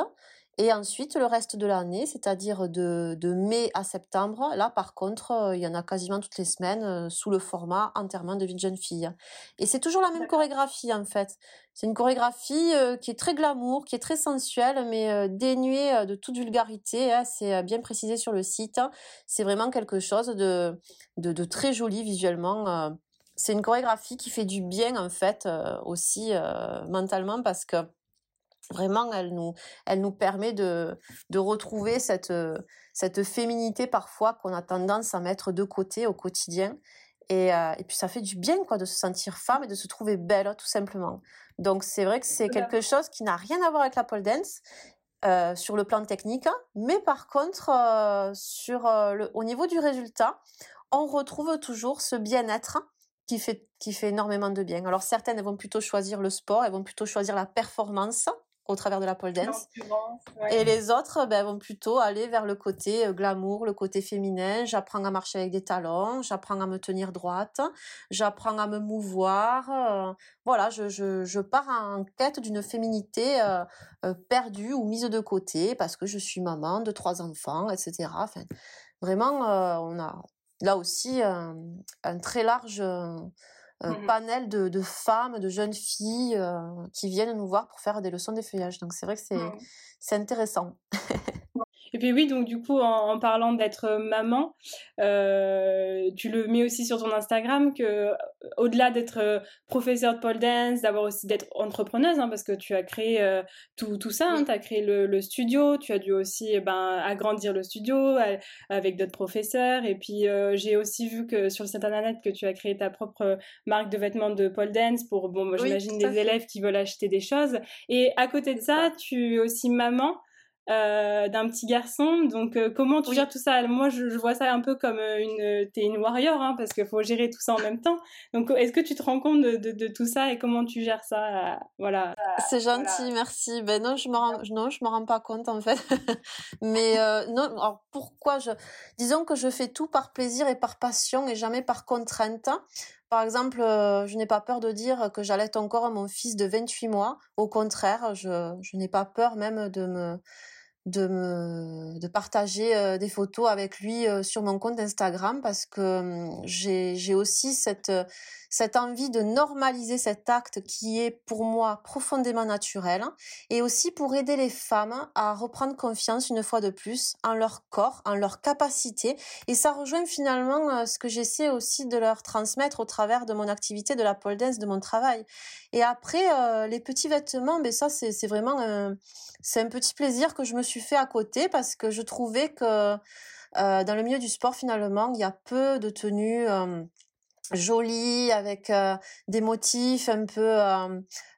Et ensuite, le reste de l'année, c'est-à-dire de, de, mai à septembre, là, par contre, euh, il y en a quasiment toutes les semaines euh, sous le format enterrement de vie de jeune fille. Et c'est toujours la même chorégraphie, en fait. C'est une chorégraphie euh, qui est très glamour, qui est très sensuelle, mais dénuée de toute vulgarité. Hein. c'est bien précisé sur le site. C'est vraiment quelque chose de, de, de très joli visuellement. c'est une chorégraphie qui fait du bien, en fait, aussi mentalement, parce que Vraiment, elle nous, elle nous permet de, de retrouver cette, cette féminité parfois qu'on a tendance à mettre de côté au quotidien. Et, euh, et, puis ça fait du bien quoi de se sentir femme et de se trouver belle tout simplement. Donc c'est vrai que c'est quelque chose qui n'a rien à voir avec la pole dance euh, sur le plan technique, mais par contre euh, sur le, au niveau du résultat, on retrouve toujours ce bien-être qui fait qui fait énormément de bien. Alors certaines elles vont plutôt choisir le sport, elles vont plutôt choisir la performance au travers de la pole dance. Et les autres ben, vont plutôt aller vers le côté euh, glamour, le côté féminin. J'apprends à marcher avec des talons, j'apprends à me tenir droite, j'apprends à me mouvoir. Euh, voilà, je, je, je, pars en quête d'une féminité euh, perdue ou mise de côté parce que je suis maman de trois enfants, etc. Enfin, vraiment, on a là aussi un très large euh, mmh panel de, de, femmes, de jeunes filles euh, qui viennent nous voir pour faire des leçons d'effeuillage. Donc c'est vrai que c'est mmh. c'est intéressant. Et puis oui, donc du coup, en, parlant d'être euh, maman, euh, tu le mets aussi sur ton Instagram que euh, au-delà d'être professeur de pole dance, d'avoir aussi d'être entrepreneuse, hein, parce que tu as créé tout, tout ça, hein, tu as créé le, le, studio, tu as dû aussi eh ben, agrandir le studio avec d'autres professeurs. Et puis j'ai aussi vu que sur le site internet que tu as créé ta propre marque de vêtements de pole dance pour, bon, j'imagine des élèves qui veulent acheter des choses. Et à côté de ça, tu es aussi maman. Euh, d'un petit garçon. Donc, euh, comment tu gères tout ça? Moi, je, vois ça un peu comme euh, une, t'es une warrior, hein, parce qu'il faut gérer tout ça en même temps. Donc, est-ce que tu te rends compte de, tout ça et comment tu gères ça? Voilà. C'est gentil, merci. Ben non, je me rends, non, je me rends pas compte en fait. Mais non, alors pourquoi je Disons que je fais tout par plaisir et par passion et jamais par contrainte. Par exemple, je n'ai pas peur de dire que j'allaite encore mon fils de 28 mois. Au contraire, je, n'ai pas peur même de me de partager euh, des photos avec lui euh, sur mon compte Instagram parce que hum, j'ai aussi cette cette envie de normaliser cet acte qui est pour moi profondément naturel et aussi pour aider les femmes à reprendre confiance une fois de plus en leur corps, en leur capacité et ça rejoint finalement euh, ce que j'essaie aussi de leur transmettre au travers de mon activité de la pole dance, de mon travail. Et après les petits vêtements, ben ça c'est vraiment c'est un petit plaisir que je me suis fait à côté parce que je trouvais que euh, dans le milieu du sport finalement il y a peu de tenues euh, jolies avec euh, des motifs un peu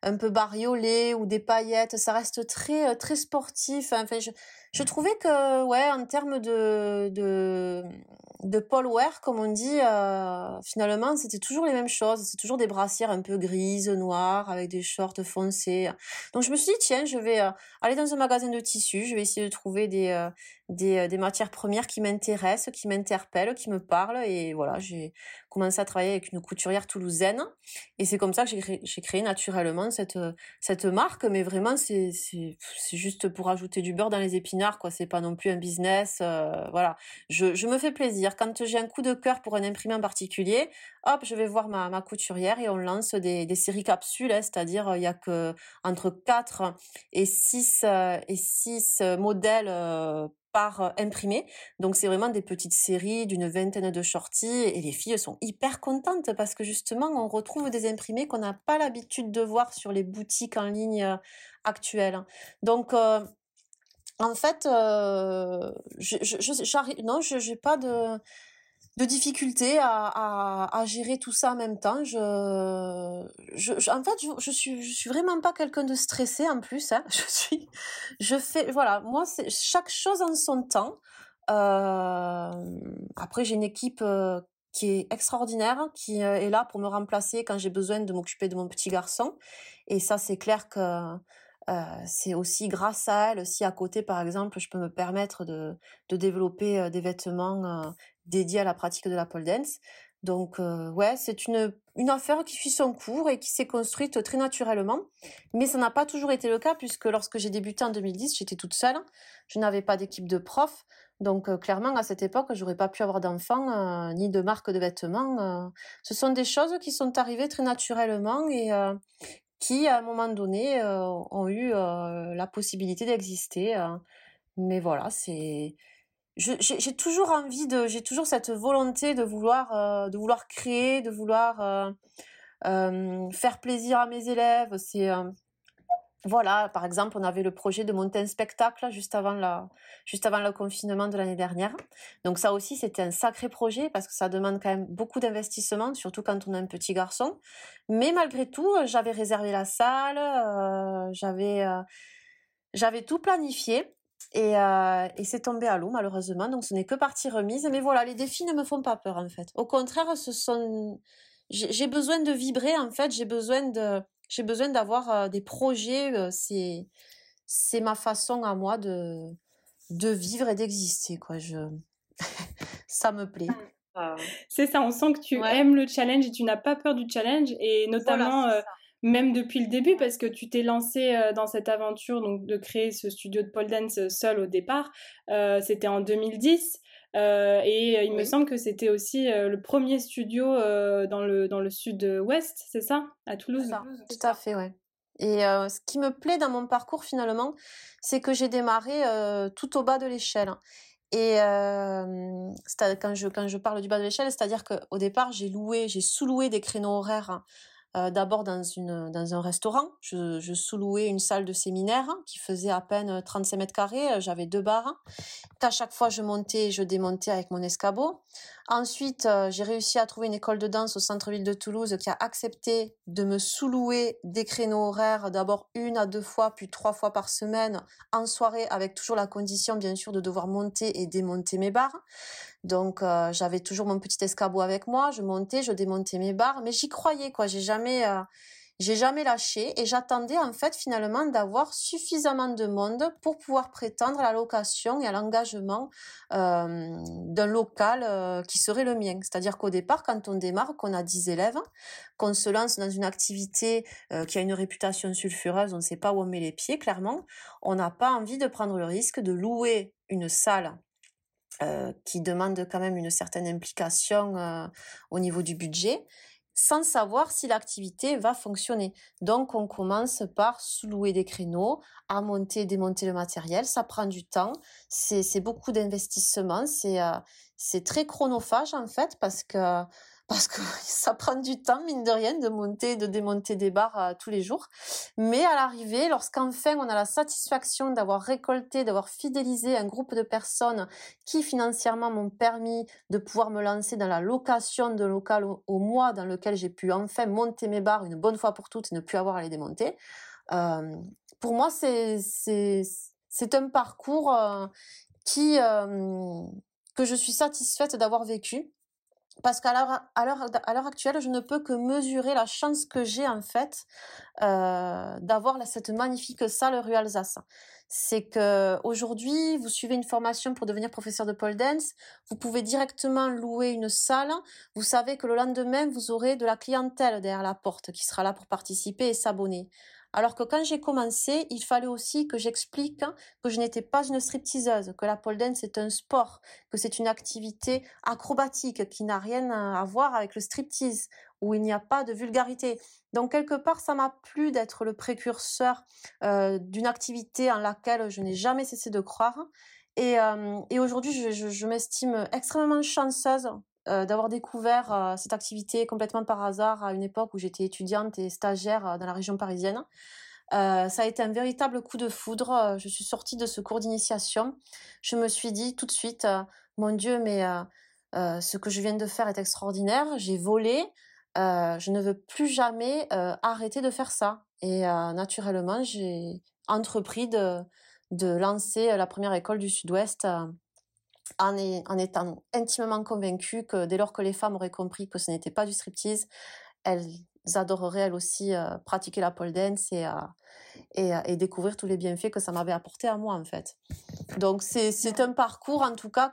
un peu bariolés ou des paillettes ça reste très très sportif enfin je, je trouvais que ouais en termes de de de pole wear, comme on dit, euh, finalement, c'était toujours les mêmes choses. C'est toujours des brassières un peu grises, noires, avec des shorts foncés. Donc je me suis dit, tiens, je vais euh, aller dans un magasin de tissus, je vais essayer de trouver des, euh, des, des, matières premières qui m'intéressent, qui m'interpellent, qui me parlent. Et voilà, j'ai commencé à travailler avec une couturière toulousaine. Et c'est comme ça que j'ai créé, créé, naturellement cette, cette marque. Mais vraiment, c'est juste pour ajouter du beurre dans les épinards, quoi. C'est pas non plus un business. voilà, je, je me fais plaisir quand j'ai un coup de cœur pour un imprimé en particulier, hop, je vais voir ma, ma couturrière et on lance des, des séries capsules, hein, c'est-à-dire euh, il y a que entre 4 et 6 euh, et 6 modèles euh, par imprimé. Donc c'est vraiment des petites séries d'une vingtaine de shorties et les filles sont hyper contentes parce que justement on retrouve des imprimés qu'on n'a pas l'habitude de voir sur les boutiques en ligne actuelles. Donc en fait, je, je, non, je n'ai pas de de difficulté à, à, gérer tout ça en même temps. Je, je, en fait, je, je, suis, je suis vraiment pas quelqu'un de stressé en plus. Hein. Je suis, je fais, voilà, moi, c'est chaque chose en son temps. Euh, après, j'ai une équipe euh, qui est extraordinaire, qui euh, est là pour me remplacer quand j'ai besoin de m'occuper de mon petit garçon. Et ça, c'est clair que c'est aussi grâce à elle si à côté, par exemple, je peux me permettre de, de développer des vêtements dédié à la pratique de la pole dance. Donc ouais, c'est une, une affaire qui suit son cours et qui s'est construite très naturellement. Mais ça n'a pas toujours été le cas puisque lorsque j'ai débuté en 2010, j'étais toute seule. Je n'avais pas d'équipe de profs. Donc clairement, à cette époque, j'aurais pas pu avoir d'enfants ni de marque de vêtements. ce sont des choses qui sont arrivées très naturellement et qui, à un moment donné, ont eu la possibilité d'exister. mais voilà, c'est j'ai toujours envie de, j'ai toujours cette volonté de vouloir, euh, de vouloir créer, de vouloir euh, euh, faire plaisir à mes élèves. C'est voilà, par exemple, on avait le projet de monter un spectacle juste avant la, juste avant le confinement de l'année dernière. Donc ça aussi, c'était un sacré projet parce que ça demande quand même beaucoup d'investissement, surtout quand on a un petit garçon. Mais malgré tout, j'avais réservé la salle, j'avais, j'avais tout planifié. Et, euh, et c'est tombé à l'eau, malheureusement. Donc, ce n'est que partie remise. Mais voilà, les défis ne me font pas peur, en fait. Au contraire, ce sont. J'ai besoin de vibrer, en fait. J'ai besoin de. J'ai besoin d'avoir euh, des projets. Euh, c'est c'est ma façon à moi de de vivre et d'exister, quoi. Je ça me plaît. Ah. C'est ça, on sent que tu aimes le challenge et tu n'as pas peur du challenge et notamment même depuis le début, parce que tu t'es lancé euh, dans cette aventure donc de créer ce studio de pole dance euh, seul au départ. Euh, c'était en 2010. et il me semble que c'était aussi le premier studio dans le, dans le sud-ouest, c'est ça? À Toulouse? Tout à fait, ouais. Et ce qui me plaît dans mon parcours finalement, c'est que j'ai démarré tout au bas de l'échelle. Et quand, je, quand je parle du bas de l'échelle, c'est-à-dire qu'au départ, j'ai loué, j'ai sous-loué des créneaux horaires euh, d'abord dans, dans un restaurant. Je, sous-louais une salle de séminaire qui faisait à peine 35 mètres carrés. J'avais deux bars. À chaque fois, je montais et je démontais avec mon escabeau. Ensuite, euh, j'ai réussi à trouver une école de danse au centre-ville de Toulouse qui a accepté de me sous-louer des créneaux horaires, d'abord une à deux fois, puis trois fois par semaine, en soirée, avec toujours la condition, bien sûr, de devoir monter et démonter mes barres. Donc euh, j'avais toujours mon petit escabeau avec moi, je montais, je démontais mes barres, mais j'y croyais quoi. J'ai jamais, euh, j'ai jamais lâché et j'attendais en fait finalement d'avoir suffisamment de monde pour pouvoir prétendre à la location et à l'engagement euh, d'un local qui serait le mien. C'est-à-dire qu'au départ, quand on démarre, qu'on a 10 élèves, qu'on se lance dans une activité qui a une réputation sulfureuse, on ne sait pas où on met les pieds, clairement, on n'a pas envie de prendre le risque de louer une salle euh, qui demande quand même une certaine implication euh, au niveau du budget, sans savoir si l'activité va fonctionner. Donc on commence par sous-louer des créneaux, à monter, démonter le matériel, ça prend du temps, c'est beaucoup d'investissement, c'est euh, très chronophage en fait parce que parce que ça prend du temps, mine de rien, de monter, de démonter des barres euh, tous les jours. Mais à l'arrivée, lorsqu'enfin on a la satisfaction d'avoir récolté, d'avoir fidélisé un groupe de personnes qui financièrement m'ont permis de pouvoir me lancer dans la location de local au, mois dans lequel j'ai pu enfin monter mes barres une bonne fois pour toutes et ne plus avoir à les démonter, euh, pour moi c'est un parcours euh, qui que je suis satisfaite d'avoir vécu parce qu'à l'heure actuelle, je ne peux que mesurer la chance que j'ai en fait euh, d'avoir cette magnifique salle rue Alsace. C'est que aujourd'hui, vous suivez une formation pour devenir professeur de pole dance, vous pouvez directement louer une salle. Vous savez que le lendemain, vous aurez de la clientèle derrière la porte qui sera là pour participer et s'abonner. Alors que quand j'ai commencé, il fallait aussi que j'explique que je n'étais pas une stripteaseuse, que la pole dance est un sport, que c'est une activité acrobatique qui n'a rien à voir avec le striptease, où il n'y a pas de vulgarité. Donc quelque part, ça m'a plu d'être le précurseur euh, d'une activité en laquelle je n'ai jamais cessé de croire. Et, et aujourd'hui, je m'estime extrêmement chanceuse d'avoir découvert cette activité complètement par hasard à une époque où j'étais étudiante et stagiaire dans la région parisienne. Euh, ça a été un véritable coup de foudre. Je suis sortie de ce cours d'initiation. Je me suis dit tout de suite, mon Dieu, mais ce que je viens de faire est extraordinaire. J'ai volé. je ne veux plus jamais arrêter de faire ça. Et naturellement, j'ai entrepris de lancer la première école du Sud-Ouest en, étant intimement convaincue que dès lors que les femmes auraient compris que ce n'était pas du striptease, elles adoreraient elles aussi pratiquer la pole dance et, et, et, découvrir tous les bienfaits que ça m'avait apporté à moi en fait. Donc c'est un parcours en tout cas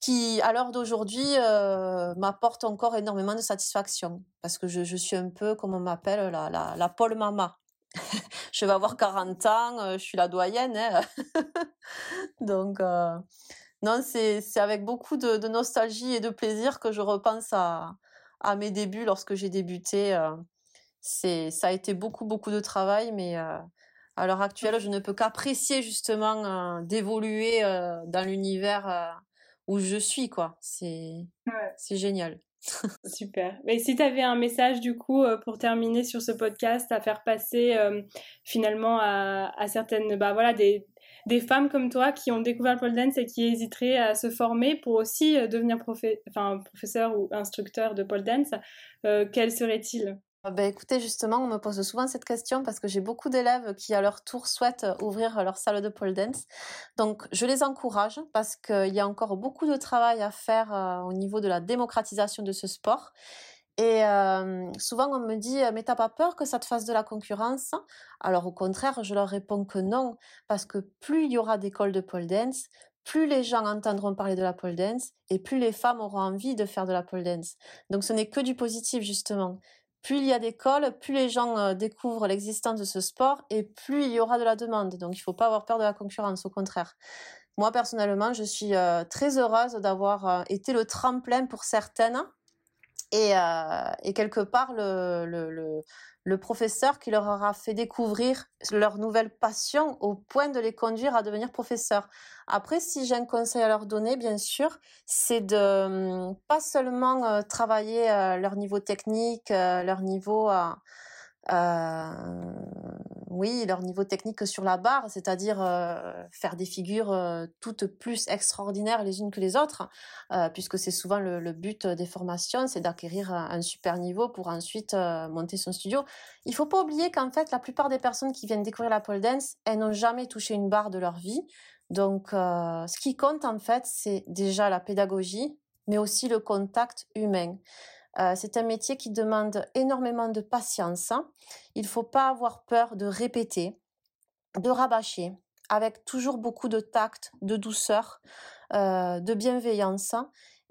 qui à l'heure d'aujourd'hui m'apporte encore énormément de satisfaction parce que je, suis un peu comme on m'appelle la, la, la pole mama. je vais avoir 40 ans, je suis la doyenne. Hein. Donc, non, c'est avec beaucoup de, de, nostalgie et de plaisir que je repense à, à mes débuts lorsque j'ai débuté. c'est ça a été beaucoup, beaucoup de travail, mais à l'heure actuelle, je ne peux qu'apprécier justement d'évoluer dans l'univers où je suis, quoi. C'est c'est génial. Super. Mais si tu avais un message du coup euh, pour terminer sur ce podcast à faire passer euh, finalement à, certaines, bah voilà, des, des, femmes comme toi qui ont découvert le pole dance et qui hésiteraient à se former pour aussi euh, devenir professeur ou instructeur de pole dance, quel serait-il? Ben, écoutez, justement, on me pose souvent cette question parce que j'ai beaucoup d'élèves qui, à leur tour, souhaitent ouvrir leur salle de pole dance. Donc, je les encourage parce qu'il y a encore beaucoup de travail à faire au niveau de la démocratisation de ce sport. Et souvent, on me dit, mais t'as pas peur que ça te fasse de la concurrence? Alors, au contraire, je leur réponds que non, parce que plus il y aura d'écoles de pole dance, plus les gens entendront parler de la pole dance et plus les femmes auront envie de faire de la pole dance. Donc, ce n'est que du positif, justement plus il y a d'écoles, plus les gens euh, découvrent l'existence de ce sport et plus il y aura de la demande. Donc il ne faut pas avoir peur de la concurrence, au contraire. Moi personnellement, je suis euh, très heureuse d'avoir euh, été le tremplin pour certaines et, et quelque part le, professeur qui leur aura fait découvrir leur nouvelle passion au point de les conduire à devenir professeurs. Après, si j'ai un conseil à leur donner, bien sûr, c'est de hum, pas seulement euh, travailler euh, leur niveau technique, euh, leur niveau oui, leur niveau technique sur la barre, c'est-à-dire euh, faire des figures euh, toutes plus extraordinaires les unes que les autres, euh, puisque c'est souvent le, but des formations, c'est d'acquérir un, super niveau pour ensuite monter son studio. Il faut pas oublier qu'en fait, la plupart des personnes qui viennent découvrir la pole dance, elles n'ont jamais touché une barre de leur vie. Donc, ce qui compte en fait, c'est déjà la pédagogie, mais aussi le contact humain. Euh, c'est un métier qui demande énormément de patience. Il ne faut pas avoir peur de répéter, de rabâcher, avec toujours beaucoup de tact, de douceur, euh, de bienveillance.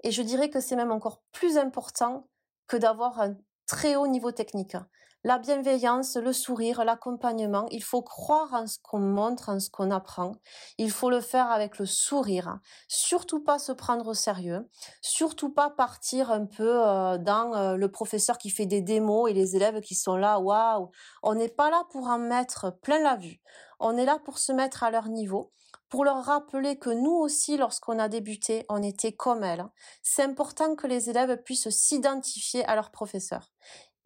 Et je dirais que c'est même encore plus important que d'avoir un très haut niveau technique la bienveillance, le sourire, l'accompagnement. Il faut croire en ce qu'on montre, en ce qu'on apprend. Il faut le faire avec le sourire. Surtout pas se prendre au sérieux. Surtout pas partir un peu euh, dans euh, le professeur qui fait des démos et les élèves qui sont là. Waouh! On n'est pas là pour en mettre plein la vue. On est là pour se mettre à leur niveau pour leur rappeler que nous aussi, lorsqu'on a débuté, on était comme elles. C'est important que les élèves puissent s'identifier à leur professeur.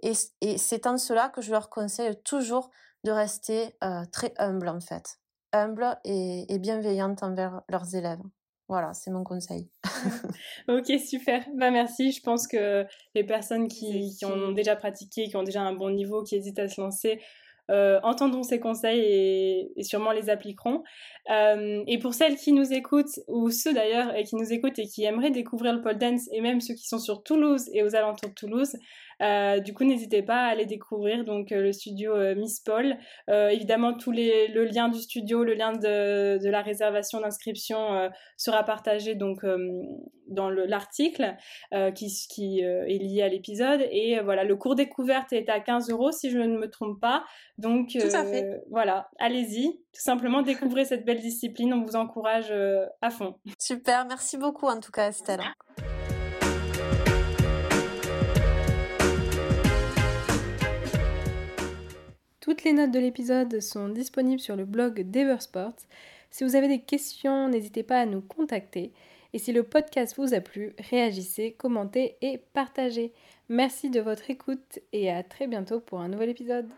Et, c'est en cela que je leur conseille toujours de rester euh, très humble en fait. Humble et, bienveillante envers leurs élèves. Voilà, c'est mon conseil. ok, super. Bah, merci. Je pense que les personnes qui, qui, ont déjà pratiqué, qui ont déjà un bon niveau, qui hésitent à se lancer, euh, entendront ces conseils et, sûrement les appliqueront. Euh, et pour celles qui nous écoutent, ou ceux d'ailleurs qui nous écoutent et qui aimeraient découvrir le pole dance, et même ceux qui sont sur Toulouse et aux alentours de Toulouse, euh, du coup, n'hésitez pas à aller découvrir donc euh, le studio euh, Miss Paul. évidemment, tous les, le lien du studio, le lien de, de la réservation d'inscription sera partagé donc dans l'article qui, qui est lié à l'épisode. Et voilà, le cours découverte est à 15 euros si je ne me trompe pas. Donc voilà, allez-y, tout simplement découvrez cette belle discipline. On vous encourage à fond. Super, merci beaucoup en tout cas Estelle. Toutes les notes de l'épisode sont disponibles sur le blog d'Eversport. Si vous avez des questions, n'hésitez pas à nous contacter. Et si le podcast vous a plu, réagissez, commentez et partagez. Merci de votre écoute et à très bientôt pour un nouvel épisode.